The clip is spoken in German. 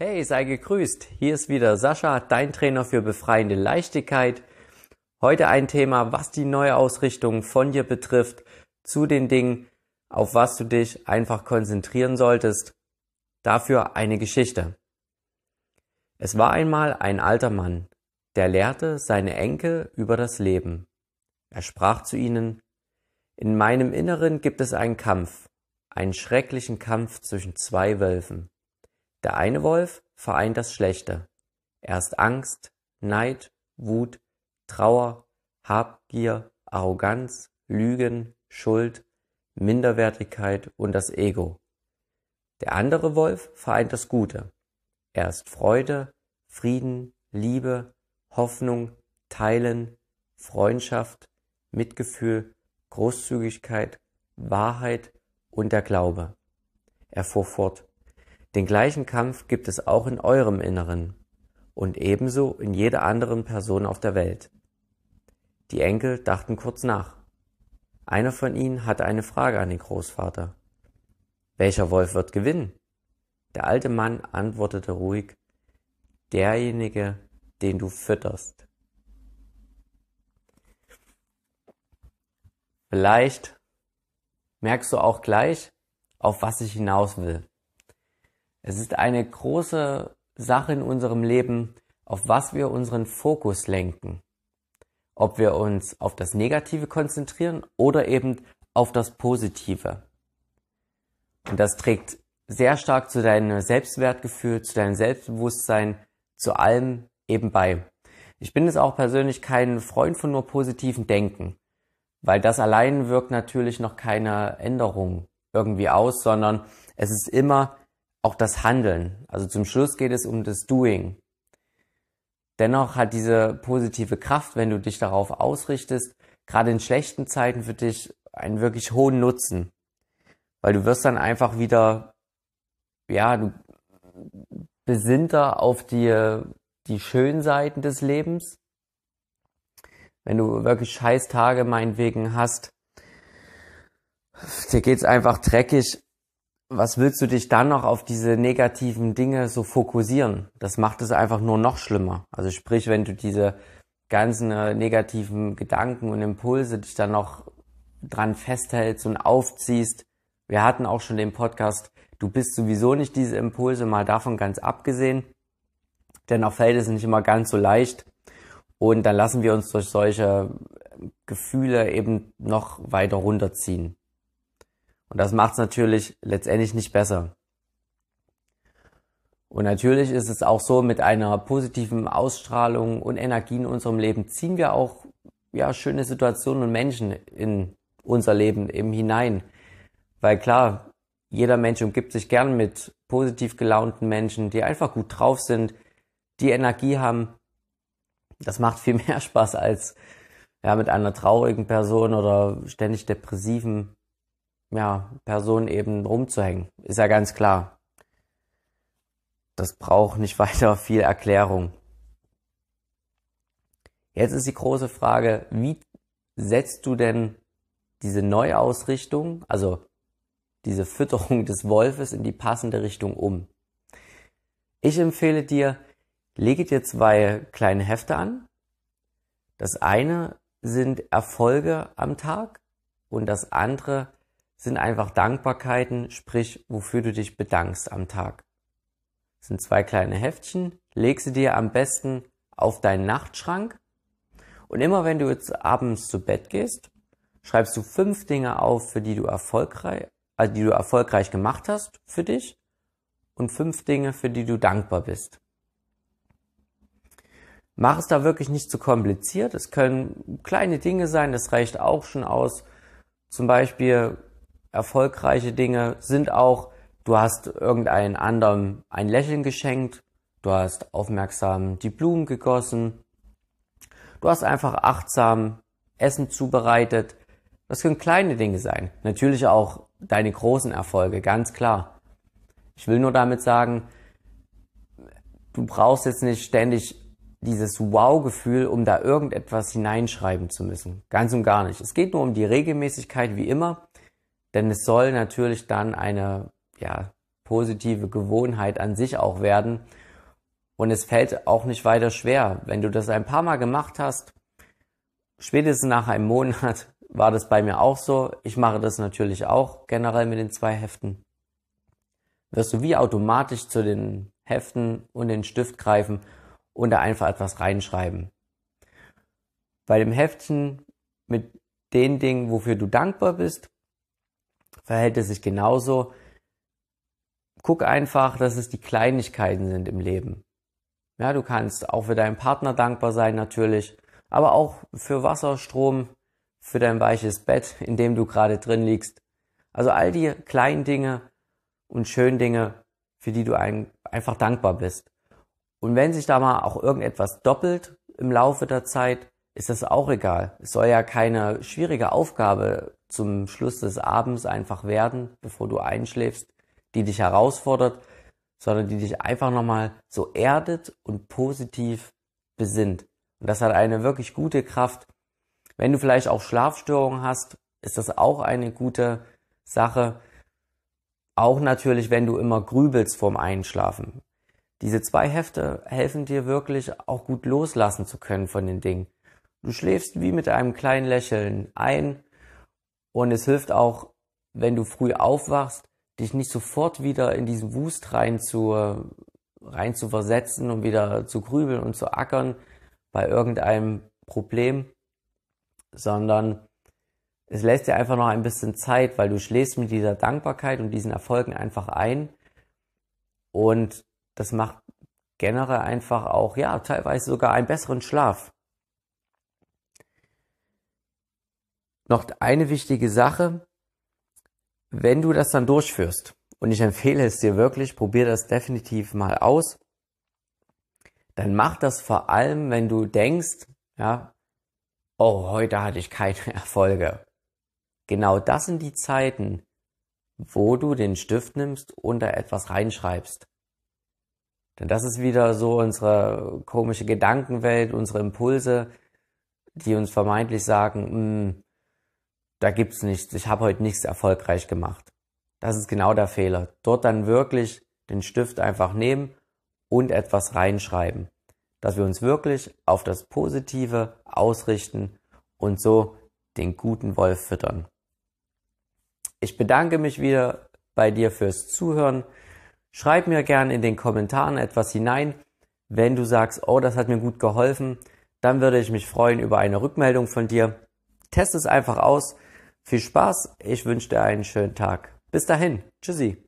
Hey, sei gegrüßt. Hier ist wieder Sascha, dein Trainer für befreiende Leichtigkeit. Heute ein Thema, was die neue Ausrichtung von dir betrifft, zu den Dingen, auf was du dich einfach konzentrieren solltest. Dafür eine Geschichte. Es war einmal ein alter Mann, der lehrte seine Enkel über das Leben. Er sprach zu ihnen, In meinem Inneren gibt es einen Kampf, einen schrecklichen Kampf zwischen zwei Wölfen. Der eine Wolf vereint das Schlechte. Er ist Angst, Neid, Wut, Trauer, Habgier, Arroganz, Lügen, Schuld, Minderwertigkeit und das Ego. Der andere Wolf vereint das Gute. Er ist Freude, Frieden, Liebe, Hoffnung, Teilen, Freundschaft, Mitgefühl, Großzügigkeit, Wahrheit und der Glaube. Er fuhr fort. Den gleichen Kampf gibt es auch in eurem Inneren und ebenso in jeder anderen Person auf der Welt. Die Enkel dachten kurz nach. Einer von ihnen hatte eine Frage an den Großvater. Welcher Wolf wird gewinnen? Der alte Mann antwortete ruhig, derjenige, den du fütterst. Vielleicht merkst du auch gleich, auf was ich hinaus will. Es ist eine große Sache in unserem Leben, auf was wir unseren Fokus lenken. Ob wir uns auf das Negative konzentrieren oder eben auf das Positive. Und das trägt sehr stark zu deinem Selbstwertgefühl, zu deinem Selbstbewusstsein, zu allem eben bei. Ich bin jetzt auch persönlich kein Freund von nur positiven Denken, weil das allein wirkt natürlich noch keine Änderung irgendwie aus, sondern es ist immer auch das Handeln. Also zum Schluss geht es um das Doing. Dennoch hat diese positive Kraft, wenn du dich darauf ausrichtest, gerade in schlechten Zeiten für dich einen wirklich hohen Nutzen. Weil du wirst dann einfach wieder, ja, du besinnter auf die, die schönen Seiten des Lebens. Wenn du wirklich scheiß Tage meinetwegen hast, dir geht's einfach dreckig, was willst du dich dann noch auf diese negativen Dinge so fokussieren? Das macht es einfach nur noch schlimmer. Also sprich, wenn du diese ganzen äh, negativen Gedanken und Impulse dich dann noch dran festhältst und aufziehst. Wir hatten auch schon den Podcast, du bist sowieso nicht diese Impulse, mal davon ganz abgesehen. Dennoch fällt es nicht immer ganz so leicht. Und dann lassen wir uns durch solche Gefühle eben noch weiter runterziehen. Und das macht es natürlich letztendlich nicht besser. Und natürlich ist es auch so, mit einer positiven Ausstrahlung und Energie in unserem Leben ziehen wir auch ja, schöne Situationen und Menschen in unser Leben eben hinein. Weil klar, jeder Mensch umgibt sich gern mit positiv gelaunten Menschen, die einfach gut drauf sind, die Energie haben. Das macht viel mehr Spaß als ja, mit einer traurigen Person oder ständig depressiven ja, Person eben rumzuhängen. Ist ja ganz klar. Das braucht nicht weiter viel Erklärung. Jetzt ist die große Frage, wie setzt du denn diese Neuausrichtung, also diese Fütterung des Wolfes in die passende Richtung um? Ich empfehle dir, lege dir zwei kleine Hefte an. Das eine sind Erfolge am Tag und das andere sind einfach Dankbarkeiten, sprich, wofür du dich bedankst am Tag. Das sind zwei kleine Heftchen, leg sie dir am besten auf deinen Nachtschrank und immer wenn du jetzt abends zu Bett gehst, schreibst du fünf Dinge auf, für die du erfolgreich, also die du erfolgreich gemacht hast für dich und fünf Dinge, für die du dankbar bist. Mach es da wirklich nicht zu kompliziert. Es können kleine Dinge sein, das reicht auch schon aus. Zum Beispiel erfolgreiche Dinge sind auch, du hast irgendeinen anderen ein Lächeln geschenkt, du hast aufmerksam die Blumen gegossen, du hast einfach achtsam Essen zubereitet. Das können kleine Dinge sein. Natürlich auch deine großen Erfolge, ganz klar. Ich will nur damit sagen, du brauchst jetzt nicht ständig dieses Wow-Gefühl, um da irgendetwas hineinschreiben zu müssen. Ganz und gar nicht. Es geht nur um die Regelmäßigkeit wie immer denn es soll natürlich dann eine ja, positive Gewohnheit an sich auch werden. Und es fällt auch nicht weiter schwer. Wenn du das ein paar Mal gemacht hast, spätestens nach einem Monat war das bei mir auch so. Ich mache das natürlich auch generell mit den zwei Heften. Wirst du wie automatisch zu den Heften und den Stift greifen und da einfach etwas reinschreiben. Bei dem Heftchen mit den Dingen, wofür du dankbar bist, verhält es sich genauso. Guck einfach, dass es die Kleinigkeiten sind im Leben. Ja, du kannst auch für deinen Partner dankbar sein natürlich, aber auch für Wasser, Strom, für dein weiches Bett, in dem du gerade drin liegst. Also all die kleinen Dinge und schönen Dinge, für die du ein, einfach dankbar bist. Und wenn sich da mal auch irgendetwas doppelt im Laufe der Zeit, ist das auch egal. Es soll ja keine schwierige Aufgabe zum Schluss des Abends einfach werden, bevor du einschläfst, die dich herausfordert, sondern die dich einfach nochmal so erdet und positiv besinnt. Und das hat eine wirklich gute Kraft. Wenn du vielleicht auch Schlafstörungen hast, ist das auch eine gute Sache. Auch natürlich, wenn du immer grübelst vorm Einschlafen. Diese zwei Hefte helfen dir wirklich auch gut loslassen zu können von den Dingen. Du schläfst wie mit einem kleinen Lächeln ein und es hilft auch, wenn du früh aufwachst, dich nicht sofort wieder in diesen Wust rein zu, rein zu versetzen und wieder zu grübeln und zu ackern bei irgendeinem Problem, sondern es lässt dir einfach noch ein bisschen Zeit, weil du schläfst mit dieser Dankbarkeit und diesen Erfolgen einfach ein und das macht generell einfach auch, ja, teilweise sogar einen besseren Schlaf. Noch eine wichtige Sache, wenn du das dann durchführst, und ich empfehle es dir wirklich, probier das definitiv mal aus, dann mach das vor allem, wenn du denkst, ja, oh, heute hatte ich keine Erfolge. Genau das sind die Zeiten, wo du den Stift nimmst und da etwas reinschreibst. Denn das ist wieder so unsere komische Gedankenwelt, unsere Impulse, die uns vermeintlich sagen, hm, da gibt's nichts, ich habe heute nichts erfolgreich gemacht. Das ist genau der Fehler. Dort dann wirklich den Stift einfach nehmen und etwas reinschreiben. Dass wir uns wirklich auf das Positive ausrichten und so den guten Wolf füttern. Ich bedanke mich wieder bei dir fürs Zuhören. Schreib mir gerne in den Kommentaren etwas hinein. Wenn du sagst, oh, das hat mir gut geholfen, dann würde ich mich freuen über eine Rückmeldung von dir. Test es einfach aus. Viel Spaß, ich wünsche dir einen schönen Tag. Bis dahin, tschüssi.